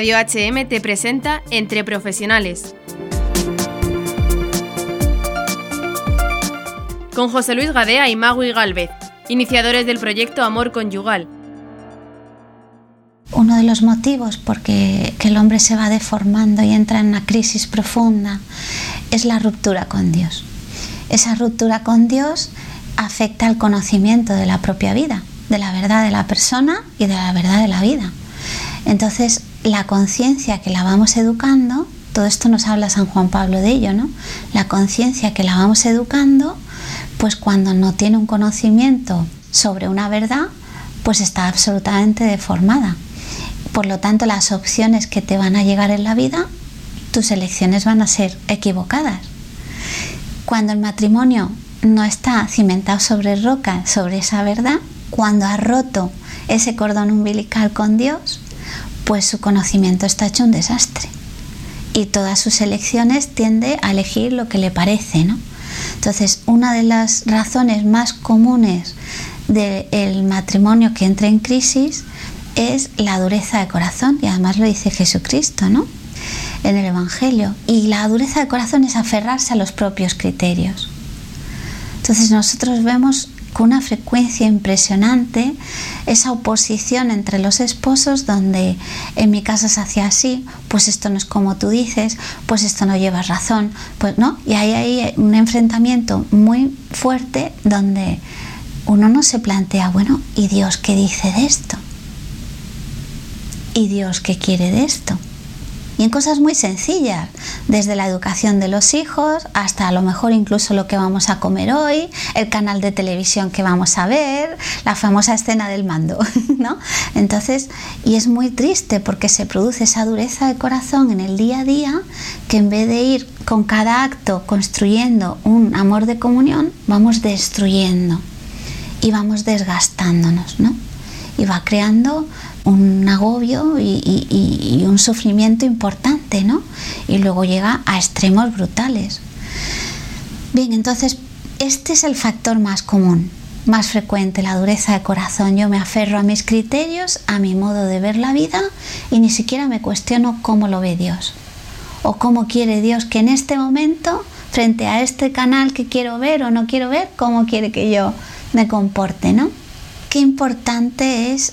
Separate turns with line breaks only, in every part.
Radio HM te presenta Entre Profesionales. Con José Luis Gadea y Magui Galvez, iniciadores del proyecto Amor Conyugal.
Uno de los motivos por que el hombre se va deformando y entra en una crisis profunda es la ruptura con Dios. Esa ruptura con Dios afecta al conocimiento de la propia vida, de la verdad de la persona y de la verdad de la vida. Entonces, la conciencia que la vamos educando, todo esto nos habla San Juan Pablo de ello, ¿no? La conciencia que la vamos educando, pues cuando no tiene un conocimiento sobre una verdad, pues está absolutamente deformada. Por lo tanto, las opciones que te van a llegar en la vida, tus elecciones van a ser equivocadas. Cuando el matrimonio no está cimentado sobre roca, sobre esa verdad, cuando ha roto ese cordón umbilical con Dios, pues su conocimiento está hecho un desastre. Y todas sus elecciones tiende a elegir lo que le parece, ¿no? Entonces, una de las razones más comunes del matrimonio que entra en crisis es la dureza de corazón, y además lo dice Jesucristo, ¿no? En el Evangelio. Y la dureza de corazón es aferrarse a los propios criterios. Entonces nosotros vemos con una frecuencia impresionante esa oposición entre los esposos donde en mi casa se hacía así, pues esto no es como tú dices, pues esto no llevas razón, pues no, y ahí hay un enfrentamiento muy fuerte donde uno no se plantea, bueno, ¿y Dios qué dice de esto? ¿Y Dios qué quiere de esto? Y en cosas muy sencillas, desde la educación de los hijos hasta a lo mejor incluso lo que vamos a comer hoy, el canal de televisión que vamos a ver, la famosa escena del mando, ¿no? Entonces, y es muy triste porque se produce esa dureza de corazón en el día a día que en vez de ir con cada acto construyendo un amor de comunión, vamos destruyendo y vamos desgastándonos, ¿no? Y va creando un agobio y, un sufrimiento importante, ¿no? Y luego llega a extremos brutales. Bien, entonces, este es el factor más común, más frecuente, la dureza de corazón. Yo me aferro a mis criterios, a mi modo de ver la vida y ni siquiera me cuestiono cómo lo ve Dios o cómo quiere Dios que en este momento, frente a este canal que quiero ver o no quiero ver, cómo quiere que yo me comporte, ¿no? qué importante es,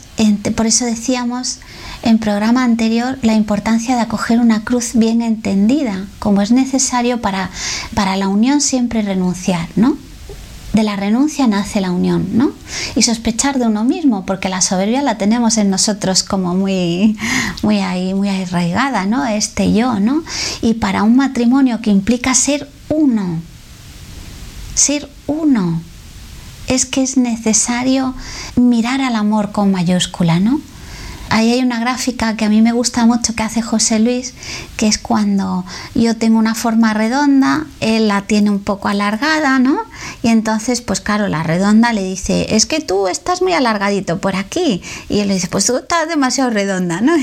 por eso decíamos en programa anterior, la importancia de acoger una cruz bien entendida, como es necesario para, para la unión siempre renunciar, ¿no? De la renuncia nace la unión, ¿no? Y sospechar de uno mismo, porque la soberbia la tenemos en nosotros como muy, muy ahí, muy arraigada, ¿no? Este yo, ¿no? Y para un matrimonio que implica ser uno, ser uno, es que es necesario mirar al amor con mayúscula, ¿no? Ahí hay una gráfica que a mí me gusta mucho que hace José Luis, que es cuando yo tengo una forma redonda, él la tiene un poco alargada, ¿no? Y entonces, pues claro, la redonda le dice, es que tú estás muy alargadito por aquí. Y él le dice, pues tú estás demasiado redonda, ¿no?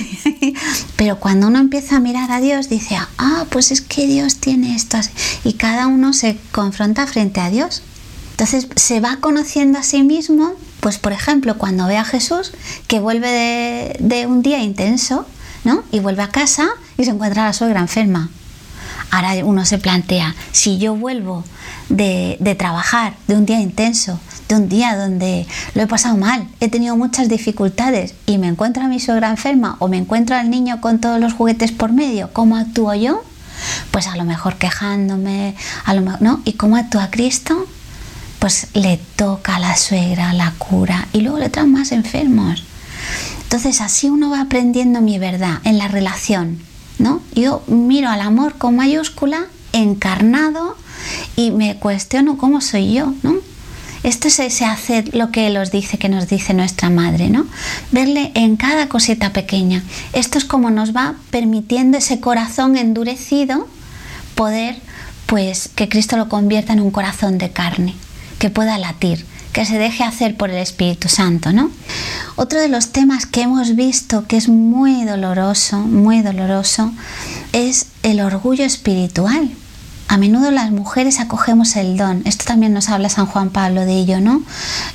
Pero cuando uno empieza a mirar a Dios, dice, ah, pues es que Dios tiene esto. Y cada uno se confronta frente a Dios. Entonces se va conociendo a sí mismo, pues por ejemplo, cuando ve a Jesús que vuelve de, un día intenso, ¿no? Y vuelve a casa y se encuentra a la suegra enferma. Ahora uno se plantea, si yo vuelvo de, trabajar, de un día intenso, de un día donde lo he pasado mal, he tenido muchas dificultades y me encuentro a mi suegra enferma o me encuentro al niño con todos los juguetes por medio, ¿cómo actúo yo? Pues a lo mejor quejándome, a lo mejor, ¿no? ¿Y cómo actúa Cristo? Pues le toca a la suegra, la cura y luego le traen más enfermos. Entonces así uno va aprendiendo mi verdad en la relación, ¿no? Yo miro al amor con mayúscula, encarnado, y me cuestiono cómo soy yo, ¿no? Esto es ese hacer lo que Él os dice, que nos dice nuestra madre, ¿no? Verle en cada cosita pequeña. Esto es como nos va permitiendo ese corazón endurecido poder, pues, que Cristo lo convierta en un corazón de carne que pueda latir, que se deje hacer por el Espíritu Santo, ¿no? Otro de los temas que hemos visto que es muy doloroso, muy doloroso, es el orgullo espiritual. A menudo las mujeres acogemos el don. Esto también nos habla San Juan Pablo de ello, ¿no?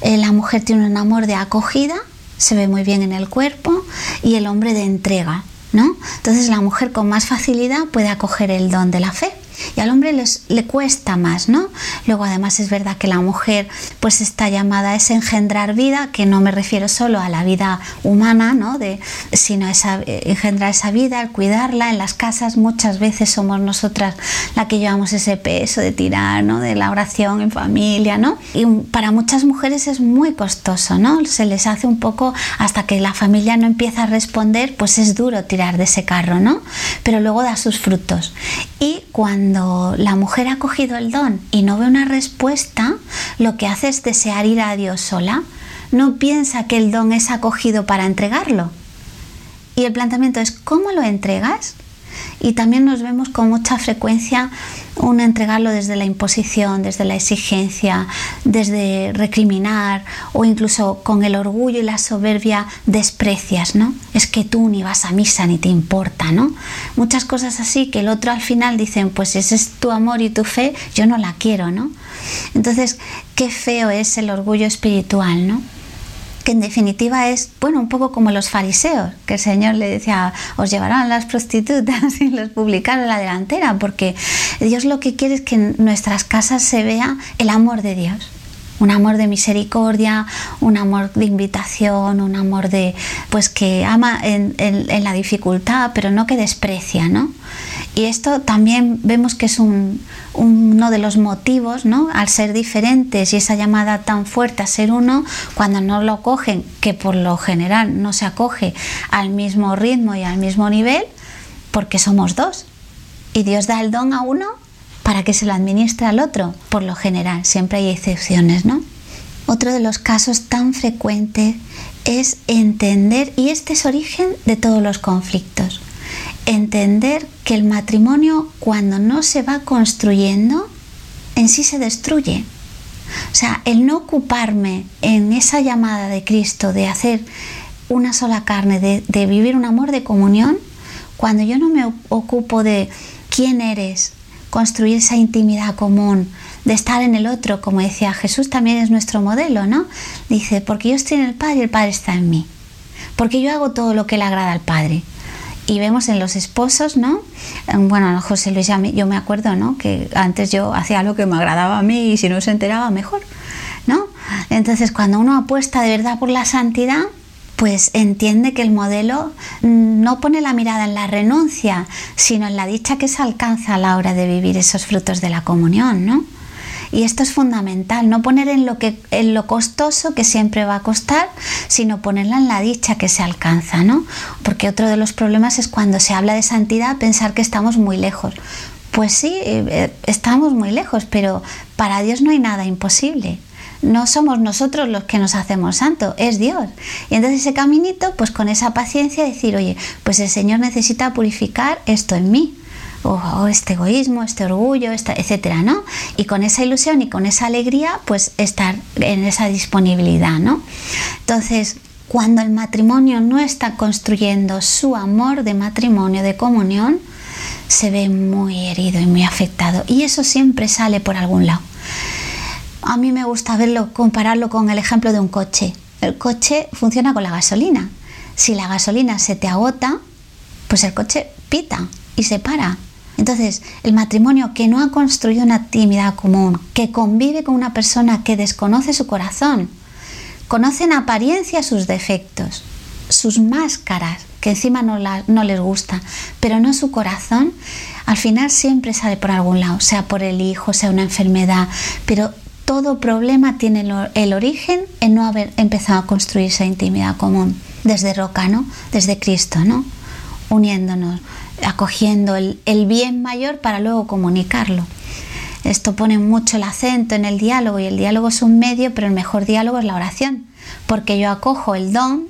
Eh, la mujer tiene un amor de acogida, se ve muy bien en el cuerpo, y el hombre de entrega. ¿no? Entonces la mujer con más facilidad puede acoger el don de la fe y al hombre les, le cuesta más, ¿no? Luego además es verdad que la mujer pues está llamada a ese engendrar vida, que no me refiero solo a la vida humana, ¿no? De, sino a eh, engendrar esa vida, al cuidarla en las casas muchas veces somos nosotras la que llevamos ese peso de tirar, ¿no? De la oración en familia, ¿no? Y para muchas mujeres es muy costoso, ¿no? Se les hace un poco hasta que la familia no empieza a responder, pues es duro tirar de ese carro, ¿no? Pero luego da sus frutos. Y cuando cuando la mujer ha cogido el don y no ve una respuesta, lo que hace es desear ir a Dios sola. No piensa que el don es acogido para entregarlo. Y el planteamiento es, ¿cómo lo entregas? Y también nos vemos con mucha frecuencia un entregarlo desde la imposición, desde la exigencia, desde recriminar o incluso con el orgullo y la soberbia desprecias, ¿no? Es que tú ni vas a misa ni te importa, ¿no? Muchas cosas así que el otro al final dicen, pues ese es tu amor y tu fe, yo no la quiero, ¿no? Entonces, qué feo es el orgullo espiritual, ¿no? Que en definitiva es, bueno, un poco como los fariseos, que el Señor le decía, os llevarán las prostitutas y los publicaron en la delantera, porque Dios lo que quiere es que en nuestras casas se vea el amor de Dios un amor de misericordia, un amor de invitación, un amor de pues que ama en, la dificultad, pero no que desprecia, ¿no? Y esto también vemos que es uno de los motivos, ¿no? Al ser diferentes y esa llamada tan fuerte a ser uno, cuando no lo cogen, que por lo general no se acoge al mismo ritmo y al mismo nivel, porque somos dos. Y Dios da el don a uno para que se lo administre al otro, por lo general, siempre hay excepciones, ¿no? Otro de los casos tan frecuentes es entender, y este es origen de todos los conflictos, entender que el matrimonio cuando no se va construyendo, en sí se destruye. O sea, el no ocuparme en esa llamada de Cristo de hacer una sola carne, de, de vivir un amor de comunión, cuando yo no me ocupo de quién eres, construir esa intimidad común, de estar en el otro, como decía Jesús también es nuestro modelo, ¿no? Dice, porque yo estoy en el Padre y el Padre está en mí, porque yo hago todo lo que le agrada al Padre. Y vemos en los esposos, ¿no? Bueno, José Luis, yo me acuerdo, ¿no? Que antes yo hacía lo que me agradaba a mí y si no se enteraba, mejor, ¿no? Entonces, cuando uno apuesta de verdad por la santidad, pues entiende que el modelo no pone la mirada en la renuncia, sino en la dicha que se alcanza a la hora de vivir esos frutos de la comunión, ¿no? Y esto es fundamental, no poner en lo, que, en lo costoso que siempre va a costar, sino ponerla en la dicha que se alcanza, ¿no? Porque otro de los problemas es cuando se habla de santidad pensar que estamos muy lejos. Pues sí, eh, estamos muy lejos, pero para Dios no hay nada imposible no somos nosotros los que nos hacemos santos, es Dios. Y entonces ese caminito, pues con esa paciencia decir, oye, pues el Señor necesita purificar esto en mí. O, este egoísmo, este orgullo, etcétera, ¿no? Y con esa ilusión y con esa alegría, pues estar en esa disponibilidad, ¿no? Entonces, cuando el matrimonio no está construyendo su amor de matrimonio, de comunión, se ve muy herido y muy afectado. Y eso siempre sale por algún lado a mí me gusta verlo, compararlo con el ejemplo de un coche. El coche funciona con la gasolina. Si la gasolina se te agota, pues el coche pita y se para. Entonces, el matrimonio que no ha construido una actividad común, que convive con una persona que desconoce su corazón, conoce en apariencia sus defectos, sus máscaras, que encima no, no les gusta, pero no su corazón, al final siempre sale por algún lado, sea por el hijo, sea una enfermedad, pero todo problema tiene el origen en no haber empezado a construir esa intimidad común desde Roca, ¿no? Desde Cristo, ¿no? Uniéndonos, acogiendo el, el bien mayor para luego comunicarlo. Esto pone mucho el acento en el diálogo y el diálogo es un medio, pero el mejor diálogo es la oración, porque yo acojo el don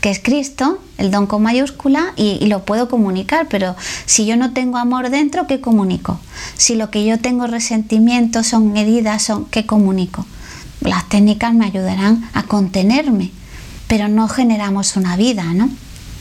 que es Cristo, el don con mayúscula, y, lo puedo comunicar, pero si yo no tengo amor dentro, ¿qué comunico? Si lo que yo tengo resentimiento son heridas, son, ¿qué comunico? Las técnicas me ayudarán a contenerme, pero no generamos una vida, ¿no?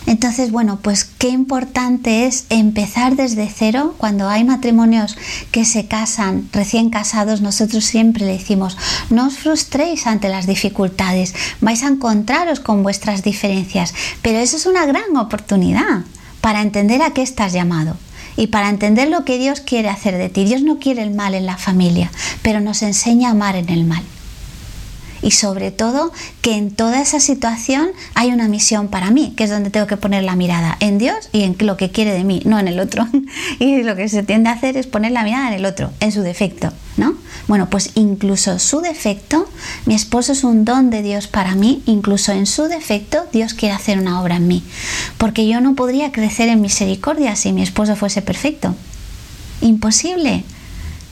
Entonces, bueno, pues qué importante es empezar desde cero. Cuando hay matrimonios que se casan, recién casados, nosotros siempre le decimos, no os frustréis ante las dificultades, vais a encontraros con vuestras diferencias, pero eso es una gran oportunidad para entender a qué estás llamado y para entender lo que Dios quiere hacer de ti. Dios no quiere el mal en la familia, pero nos enseña a amar en el mal y sobre todo que en toda esa situación hay una misión para mí, que es donde tengo que poner la mirada, en Dios y en lo que quiere de mí, no en el otro. y lo que se tiende a hacer es poner la mirada en el otro, en su defecto, ¿no? Bueno, pues incluso su defecto, mi esposo es un don de Dios para mí, incluso en su defecto Dios quiere hacer una obra en mí, porque yo no podría crecer en misericordia si mi esposo fuese perfecto. Imposible.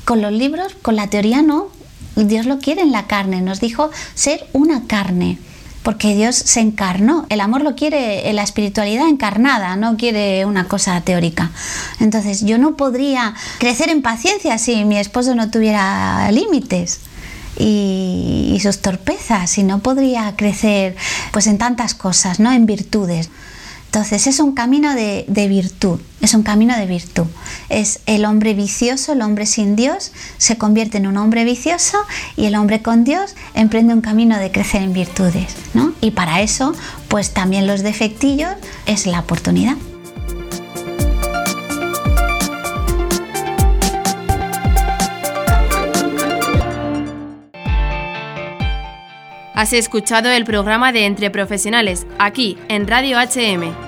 Con los libros, con la teoría no, Dios lo quiere en la carne, nos dijo ser una carne, porque Dios se encarnó. El amor lo quiere la espiritualidad encarnada, no quiere una cosa teórica. Entonces yo no podría crecer en paciencia si mi esposo no tuviera límites. Y, sus torpezas y no podría crecer pues en tantas cosas, ¿no? En virtudes. Entonces es un camino de, virtud, es un camino de virtud. Es el hombre vicioso, el hombre sin Dios, se convierte en un hombre vicioso y el hombre con Dios emprende un camino de crecer en virtudes. ¿no? Y para eso, pues también los defectillos es la oportunidad.
Has escuchado el programa de Entre Profesionales, aquí en Radio HM.